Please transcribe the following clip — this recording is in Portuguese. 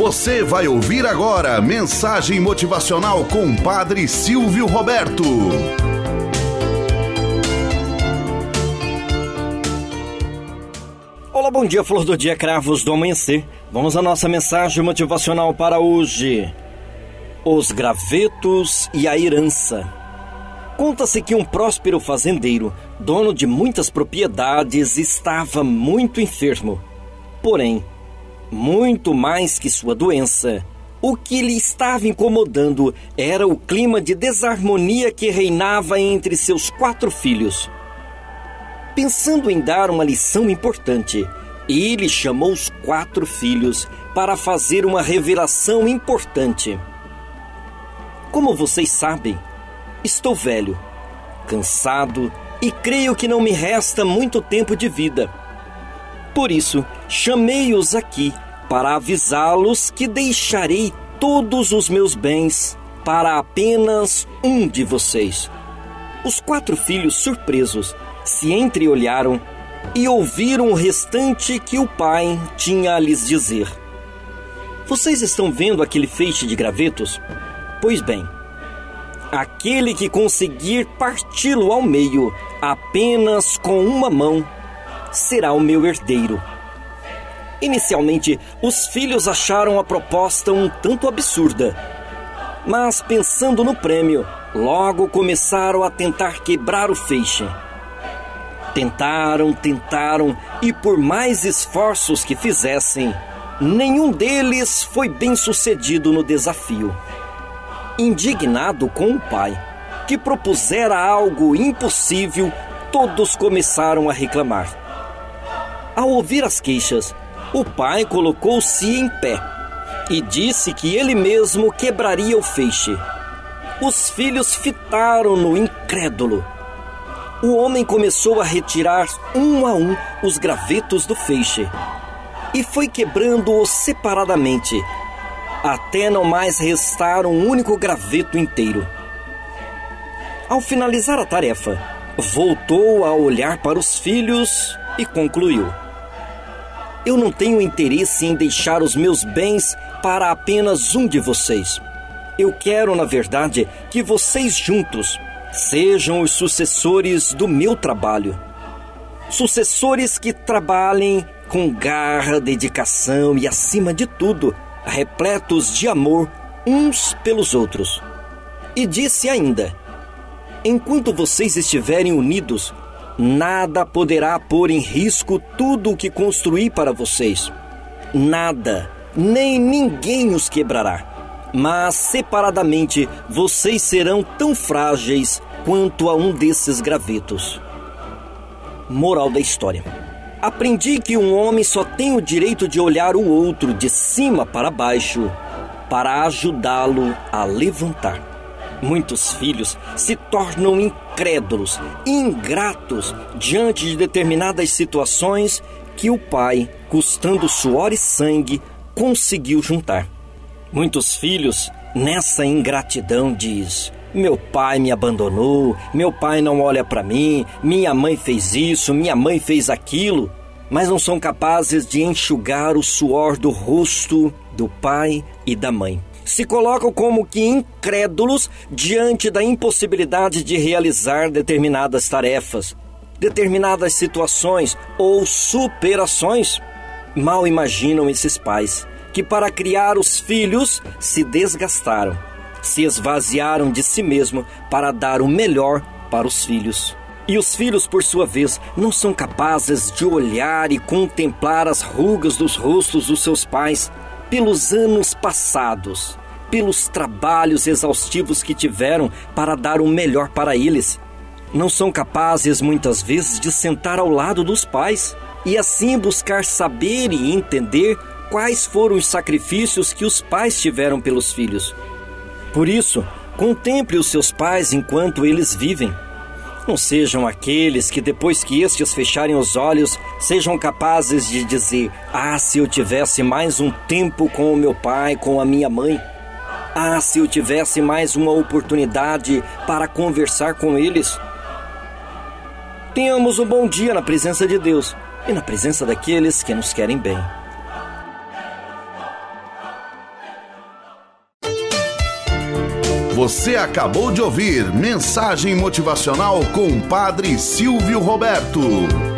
Você vai ouvir agora mensagem motivacional com Padre Silvio Roberto. Olá, bom dia, flor do dia, cravos do amanhecer. Vamos à nossa mensagem motivacional para hoje. Os gravetos e a herança. Conta-se que um próspero fazendeiro, dono de muitas propriedades, estava muito enfermo. Porém, muito mais que sua doença, o que lhe estava incomodando era o clima de desarmonia que reinava entre seus quatro filhos. Pensando em dar uma lição importante, ele chamou os quatro filhos para fazer uma revelação importante. Como vocês sabem, Estou velho, cansado e creio que não me resta muito tempo de vida. Por isso, chamei-os aqui para avisá-los que deixarei todos os meus bens para apenas um de vocês. Os quatro filhos, surpresos, se entreolharam e ouviram o restante que o pai tinha a lhes dizer. Vocês estão vendo aquele feixe de gravetos? Pois bem, Aquele que conseguir parti-lo ao meio apenas com uma mão será o meu herdeiro. Inicialmente, os filhos acharam a proposta um tanto absurda. Mas pensando no prêmio, logo começaram a tentar quebrar o feixe. Tentaram, tentaram e por mais esforços que fizessem, nenhum deles foi bem sucedido no desafio indignado com o pai, que propusera algo impossível, todos começaram a reclamar. Ao ouvir as queixas, o pai colocou-se em pé e disse que ele mesmo quebraria o feixe. Os filhos fitaram-no incrédulo. O homem começou a retirar um a um os gravetos do feixe e foi quebrando-os separadamente até não mais restar um único graveto inteiro. Ao finalizar a tarefa, voltou a olhar para os filhos e concluiu: Eu não tenho interesse em deixar os meus bens para apenas um de vocês. Eu quero, na verdade, que vocês juntos sejam os sucessores do meu trabalho. Sucessores que trabalhem com garra, dedicação e, acima de tudo, repletos de amor uns pelos outros. E disse ainda: Enquanto vocês estiverem unidos, nada poderá pôr em risco tudo o que construí para vocês. Nada, nem ninguém os quebrará. Mas separadamente vocês serão tão frágeis quanto a um desses gravetos. Moral da história. Aprendi que um homem só tem o direito de olhar o outro de cima para baixo para ajudá-lo a levantar. Muitos filhos se tornam incrédulos, ingratos diante de determinadas situações que o pai, custando suor e sangue, conseguiu juntar. Muitos filhos, nessa ingratidão, diz: meu pai me abandonou, meu pai não olha para mim, minha mãe fez isso, minha mãe fez aquilo, mas não são capazes de enxugar o suor do rosto do pai e da mãe. Se colocam como que incrédulos diante da impossibilidade de realizar determinadas tarefas, determinadas situações ou superações. Mal imaginam esses pais que, para criar os filhos, se desgastaram se esvaziaram de si mesmo para dar o melhor para os filhos. E os filhos, por sua vez, não são capazes de olhar e contemplar as rugas dos rostos dos seus pais pelos anos passados, pelos trabalhos exaustivos que tiveram para dar o melhor para eles. Não são capazes, muitas vezes, de sentar ao lado dos pais e assim buscar saber e entender quais foram os sacrifícios que os pais tiveram pelos filhos por isso, contemple os seus pais enquanto eles vivem. Não sejam aqueles que, depois que estes fecharem os olhos, sejam capazes de dizer: Ah, se eu tivesse mais um tempo com o meu pai, com a minha mãe. Ah, se eu tivesse mais uma oportunidade para conversar com eles. Tenhamos um bom dia na presença de Deus e na presença daqueles que nos querem bem. Você acabou de ouvir Mensagem Motivacional com o Padre Silvio Roberto.